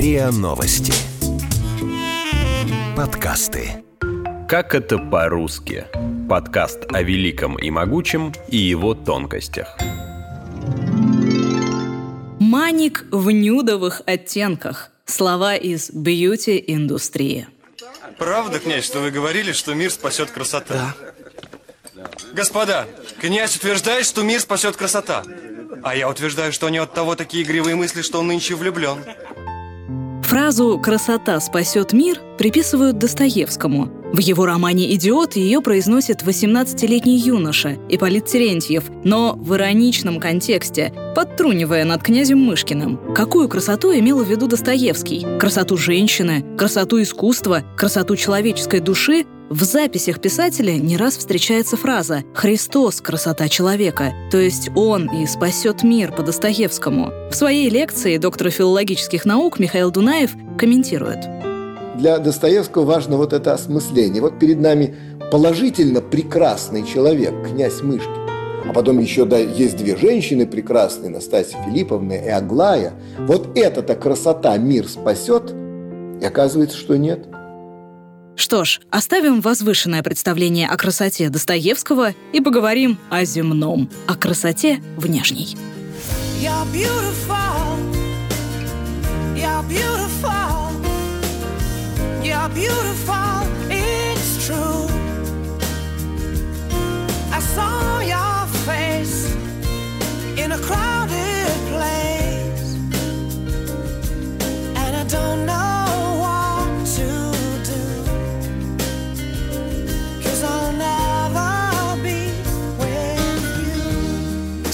РИА Новости. Подкасты. Как это по-русски? Подкаст о великом и могучем и его тонкостях. Маник в нюдовых оттенках. Слова из бьюти-индустрии. Правда, князь, что вы говорили, что мир спасет красота? Да. Господа, князь утверждает, что мир спасет красота. А я утверждаю, что у него от того такие игривые мысли, что он нынче влюблен. Фразу «красота спасет мир» приписывают Достоевскому. В его романе «Идиот» ее произносит 18-летний юноша Ипполит Терентьев, но в ироничном контексте, подтрунивая над князем Мышкиным. Какую красоту имел в виду Достоевский? Красоту женщины, красоту искусства, красоту человеческой души в записях писателя не раз встречается фраза «Христос – красота человека», то есть Он и спасет мир по Достоевскому. В своей лекции доктор филологических наук Михаил Дунаев комментирует. Для Достоевского важно вот это осмысление. Вот перед нами положительно прекрасный человек, князь Мышкин. А потом еще да, есть две женщины прекрасные, Настасья Филипповна и Аглая. Вот эта-то красота мир спасет? И оказывается, что нет – что ж, оставим возвышенное представление о красоте Достоевского и поговорим о земном, о красоте внешней. You're beautiful. You're beautiful. You're beautiful. It's true. I saw your face in a crowded place. And I don't know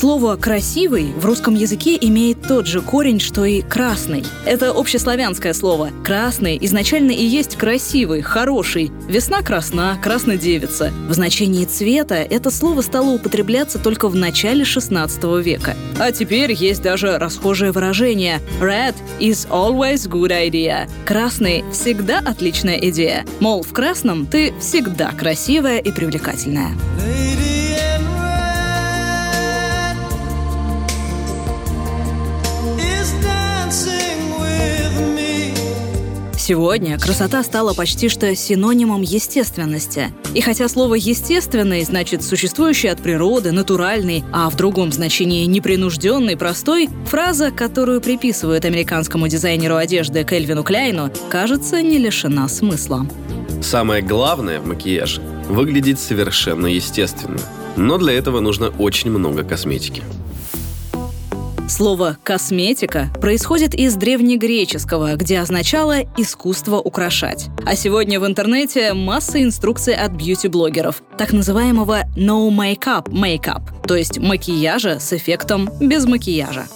Слово «красивый» в русском языке имеет тот же корень, что и «красный». Это общеславянское слово. «Красный» изначально и есть «красивый», «хороший». Весна красна, краснодевица. В значении цвета это слово стало употребляться только в начале XVI века. А теперь есть даже расхожее выражение «Red is always good idea». «Красный» — всегда отличная идея. Мол, в красном ты всегда красивая и привлекательная. Сегодня красота стала почти что синонимом естественности. И хотя слово «естественный» значит существующий от природы, натуральный, а в другом значении непринужденный, простой, фраза, которую приписывают американскому дизайнеру одежды Кельвину Кляйну, кажется, не лишена смысла. Самое главное в макияже – выглядеть совершенно естественно. Но для этого нужно очень много косметики. Слово «косметика» происходит из древнегреческого, где означало «искусство украшать». А сегодня в интернете масса инструкций от бьюти-блогеров, так называемого «no makeup makeup», то есть макияжа с эффектом без макияжа.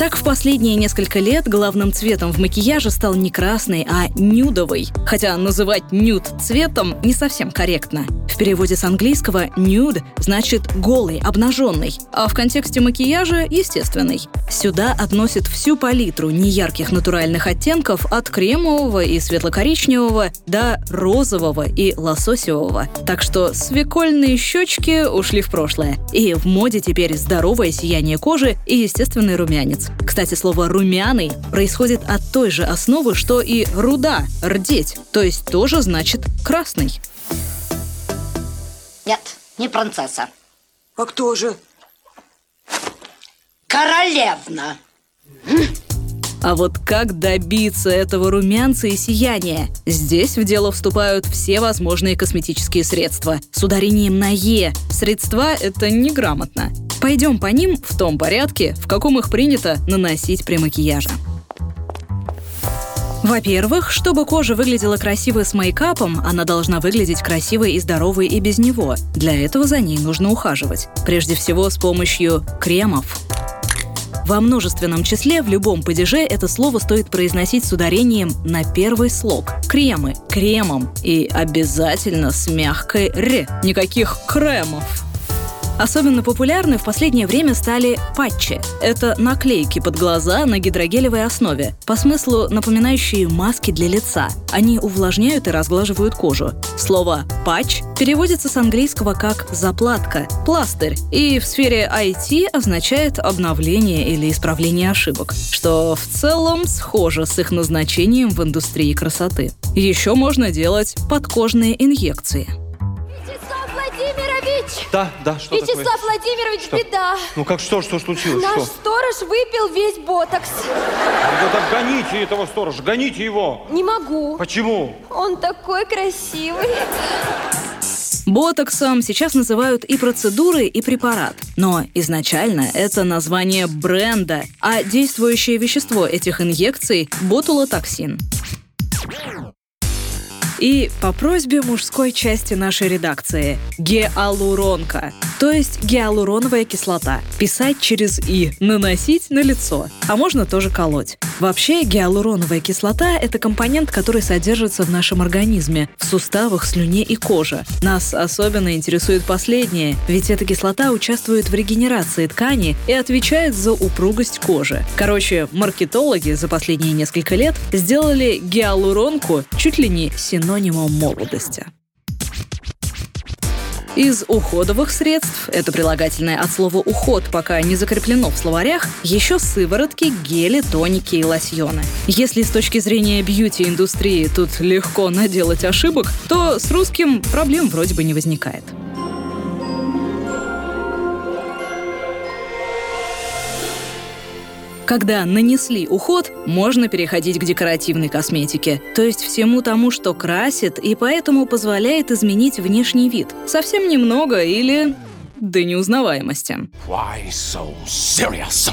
Так в последние несколько лет главным цветом в макияже стал не красный, а нюдовый. Хотя называть нюд цветом не совсем корректно. В переводе с английского nude значит голый, обнаженный, а в контексте макияжа – естественный. Сюда относят всю палитру неярких натуральных оттенков от кремового и светло-коричневого до розового и лососевого. Так что свекольные щечки ушли в прошлое. И в моде теперь здоровое сияние кожи и естественный румянец. Кстати, слово «румяный» происходит от той же основы, что и «руда» — «рдеть», то есть тоже значит «красный». Нет, не принцесса. А кто же? Королевна. А вот как добиться этого румянца и сияния? Здесь в дело вступают все возможные косметические средства. С ударением на «е». Средства — это неграмотно. Пойдем по ним в том порядке, в каком их принято наносить при макияже. Во-первых, чтобы кожа выглядела красивой с мейкапом, она должна выглядеть красивой и здоровой и без него. Для этого за ней нужно ухаживать. Прежде всего с помощью кремов. Во множественном числе в любом падеже это слово стоит произносить с ударением на первый слог. Кремы, кремом и обязательно с мягкой «р». Никаких кремов. Особенно популярны в последнее время стали патчи. Это наклейки под глаза на гидрогелевой основе, по смыслу напоминающие маски для лица. Они увлажняют и разглаживают кожу. Слово «патч» переводится с английского как «заплатка», «пластырь» и в сфере IT означает обновление или исправление ошибок, что в целом схоже с их назначением в индустрии красоты. Еще можно делать подкожные инъекции. Владимирович! Да, да, что Вячеслав такое? Владимирович, Что? беда! Ну как что, что случилось? Наш Что? сторож выпил весь ботокс. Да так гоните этого сторожа, гоните его. Не могу. Почему? Он такой красивый. Ботоксом сейчас называют и процедуры, и препарат. Но изначально это название бренда, а действующее вещество этих инъекций – ботулотоксин. И по просьбе мужской части нашей редакции – гиалуронка, то есть гиалуроновая кислота. Писать через «и», наносить на лицо, а можно тоже колоть. Вообще, гиалуроновая кислота – это компонент, который содержится в нашем организме, в суставах, слюне и коже. Нас особенно интересует последнее, ведь эта кислота участвует в регенерации ткани и отвечает за упругость кожи. Короче, маркетологи за последние несколько лет сделали гиалуронку чуть ли не синонимом молодости. Из уходовых средств, это прилагательное от слова «уход», пока не закреплено в словарях, еще сыворотки, гели, тоники и лосьоны. Если с точки зрения бьюти-индустрии тут легко наделать ошибок, то с русским проблем вроде бы не возникает. Когда нанесли уход, можно переходить к декоративной косметике, то есть всему тому, что красит и поэтому позволяет изменить внешний вид. Совсем немного или до неузнаваемости. Why so serious?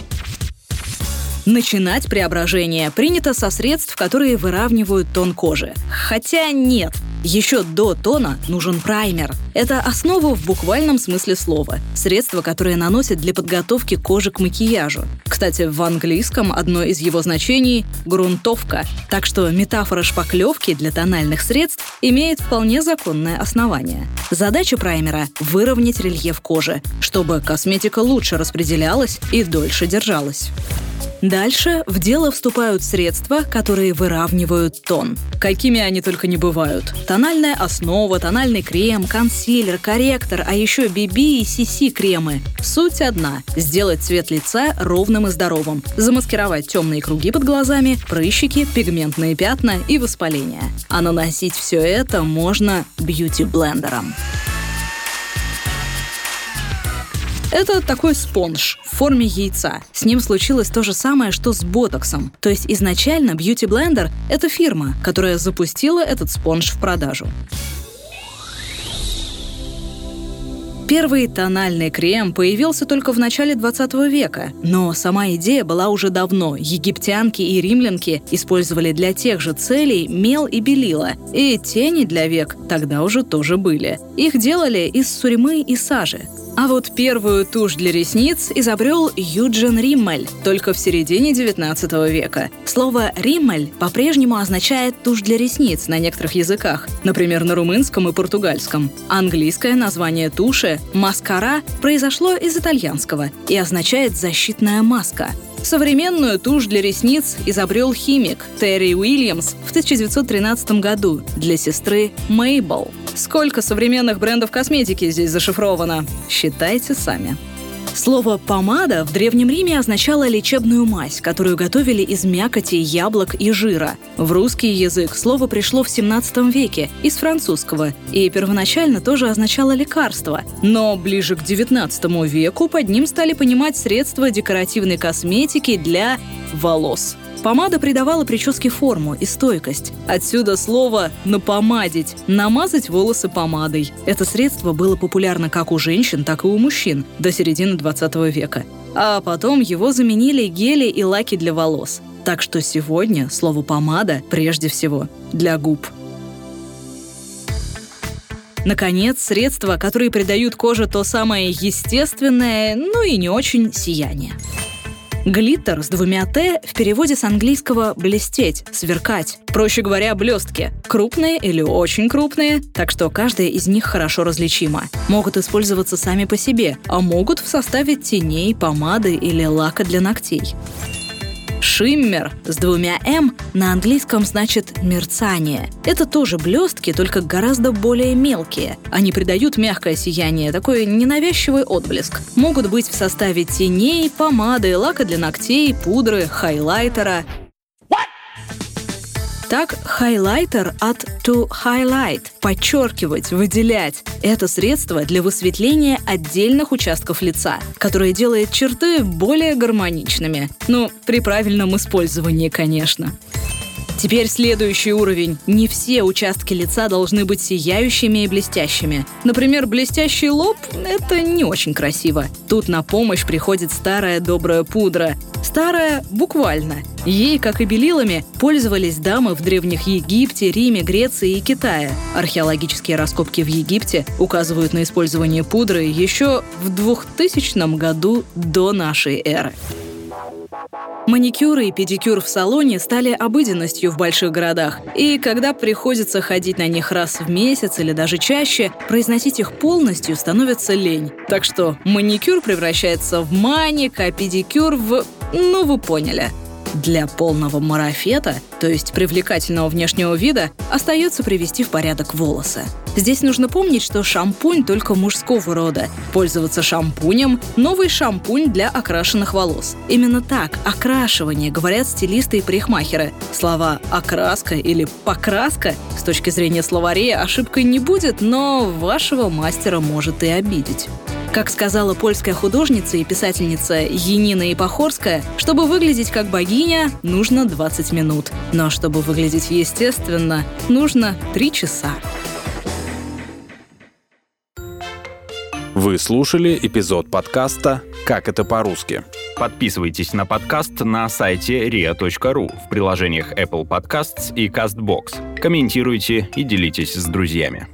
Начинать преображение принято со средств, которые выравнивают тон кожи. Хотя нет, еще до тона нужен праймер. Это основа в буквальном смысле слова. Средство, которое наносят для подготовки кожи к макияжу. Кстати, в английском одно из его значений — грунтовка. Так что метафора шпаклевки для тональных средств имеет вполне законное основание. Задача праймера — выровнять рельеф кожи, чтобы косметика лучше распределялась и дольше держалась. Дальше в дело вступают средства, которые выравнивают тон. Какими они только не бывают. Тональная основа, тональный крем, консилер, корректор, а еще BB и CC кремы. Суть одна – сделать цвет лица ровным и здоровым, замаскировать темные круги под глазами, прыщики, пигментные пятна и воспаление. А наносить все это можно бьюти-блендером. Это такой спонж в форме яйца. С ним случилось то же самое, что с ботоксом. То есть изначально Beauty Blender — это фирма, которая запустила этот спонж в продажу. Первый тональный крем появился только в начале 20 века, но сама идея была уже давно. Египтянки и римлянки использовали для тех же целей мел и белила, и тени для век тогда уже тоже были. Их делали из суремы и сажи. А вот первую тушь для ресниц изобрел Юджин Риммель только в середине 19 века. Слово «риммель» по-прежнему означает тушь для ресниц на некоторых языках, например, на румынском и португальском. Английское название туши «маскара» произошло из итальянского и означает «защитная маска». Современную тушь для ресниц изобрел химик Терри Уильямс в 1913 году для сестры Мейбл. Сколько современных брендов косметики здесь зашифровано? Считайте сами. Слово «помада» в Древнем Риме означало лечебную мазь, которую готовили из мякоти, яблок и жира. В русский язык слово пришло в 17 веке из французского и первоначально тоже означало лекарство. Но ближе к 19 веку под ним стали понимать средства декоративной косметики для волос. Помада придавала прическе форму и стойкость. Отсюда слово «напомадить» — намазать волосы помадой. Это средство было популярно как у женщин, так и у мужчин до середины 20 века. А потом его заменили гели и лаки для волос. Так что сегодня слово «помада» прежде всего для губ. Наконец, средства, которые придают коже то самое естественное, ну и не очень сияние. Глиттер с двумя «т» в переводе с английского «блестеть», «сверкать». Проще говоря, блестки. Крупные или очень крупные, так что каждая из них хорошо различима. Могут использоваться сами по себе, а могут в составе теней, помады или лака для ногтей. Шиммер с двумя «м» на английском значит «мерцание». Это тоже блестки, только гораздо более мелкие. Они придают мягкое сияние, такой ненавязчивый отблеск. Могут быть в составе теней, помады, лака для ногтей, пудры, хайлайтера. Так, хайлайтер от to highlight – подчеркивать, выделять. Это средство для высветления отдельных участков лица, которое делает черты более гармоничными. Ну, при правильном использовании, конечно. Теперь следующий уровень. Не все участки лица должны быть сияющими и блестящими. Например, блестящий лоб — это не очень красиво. Тут на помощь приходит старая добрая пудра. Старая буквально. Ей, как и белилами, пользовались дамы в древних Египте, Риме, Греции и Китае. Археологические раскопки в Египте указывают на использование пудры еще в 2000 году до нашей эры. Маникюр и педикюр в салоне стали обыденностью в больших городах, и когда приходится ходить на них раз в месяц или даже чаще, произносить их полностью становится лень. Так что маникюр превращается в маник, а педикюр в... ну вы поняли – для полного марафета, то есть привлекательного внешнего вида, остается привести в порядок волосы. Здесь нужно помнить, что шампунь только мужского рода. Пользоваться шампунем – новый шампунь для окрашенных волос. Именно так, окрашивание, говорят стилисты и парикмахеры. Слова «окраска» или «покраска» с точки зрения словарей ошибкой не будет, но вашего мастера может и обидеть. Как сказала польская художница и писательница Енина Ипохорская, чтобы выглядеть как богиня, нужно 20 минут. Но чтобы выглядеть естественно, нужно 3 часа. Вы слушали эпизод подкаста «Как это по-русски». Подписывайтесь на подкаст на сайте ria.ru в приложениях Apple Podcasts и CastBox. Комментируйте и делитесь с друзьями.